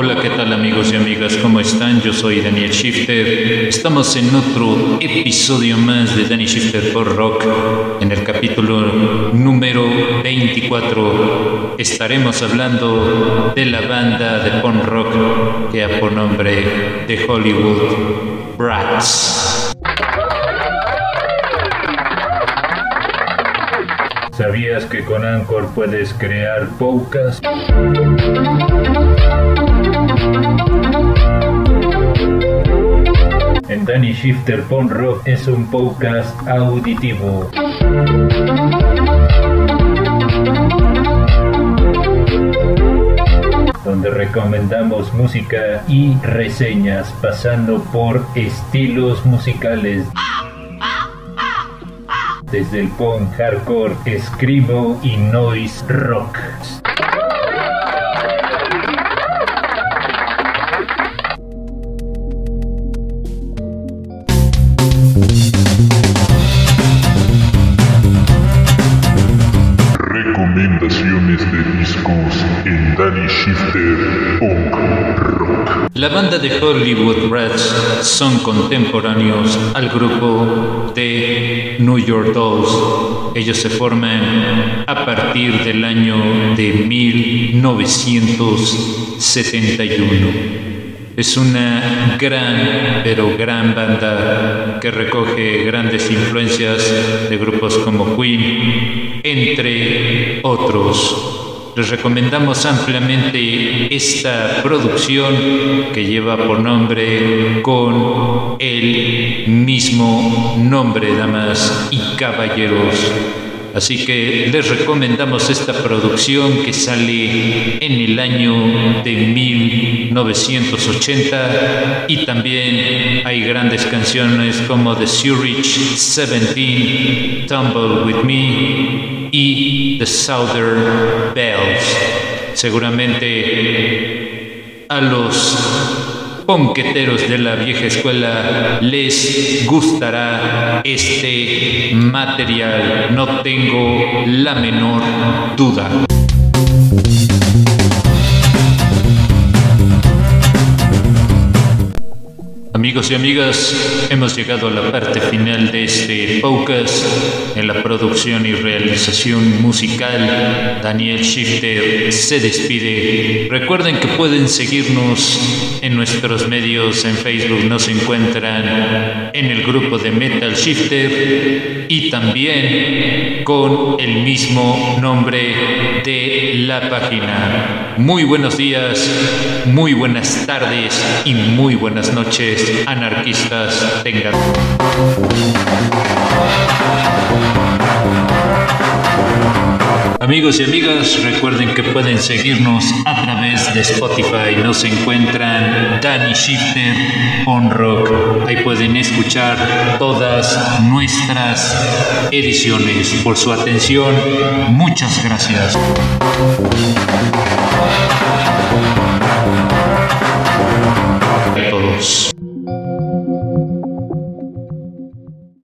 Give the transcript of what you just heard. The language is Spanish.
Hola, ¿qué tal amigos y amigas? ¿Cómo están? Yo soy Daniel Shifter. Estamos en otro episodio más de Danny Shifter por Rock. En el capítulo número 24 estaremos hablando de la banda de punk rock que ha por nombre de Hollywood Brats. ¿Sabías que con Anchor puedes crear podcasts? Shifter Pon Rock es un podcast auditivo. donde recomendamos música y reseñas pasando por estilos musicales desde el punk hardcore, screamo y noise rock. De discos en Danny Shifter Punk Rock. La banda de Hollywood Rats son contemporáneos al grupo de New York Dolls. Ellos se forman a partir del año de 1971. Es una gran, pero gran banda que recoge grandes influencias de grupos como Queen, entre otros. Les recomendamos ampliamente esta producción que lleva por nombre con el mismo nombre, damas y caballeros. Así que les recomendamos esta producción que sale en el año de 1980 y también hay grandes canciones como The Zurich 17, Tumble With Me y The Southern Bells. Seguramente a los ponqueteros de la vieja escuela les gustará este material, no tengo la menor duda. Amigos y amigas, hemos llegado a la parte final de este podcast en la producción y realización musical. Daniel Shifter se despide. Recuerden que pueden seguirnos en nuestros medios en Facebook, nos encuentran en el grupo de Metal Shifter y también con el mismo nombre de la página. Muy buenos días, muy buenas tardes y muy buenas noches anarquistas tengan. Amigos y amigas, recuerden que pueden seguirnos a través de Spotify. Nos encuentran Danny Shifter on Rock. Ahí pueden escuchar todas nuestras ediciones. Por su atención, muchas gracias.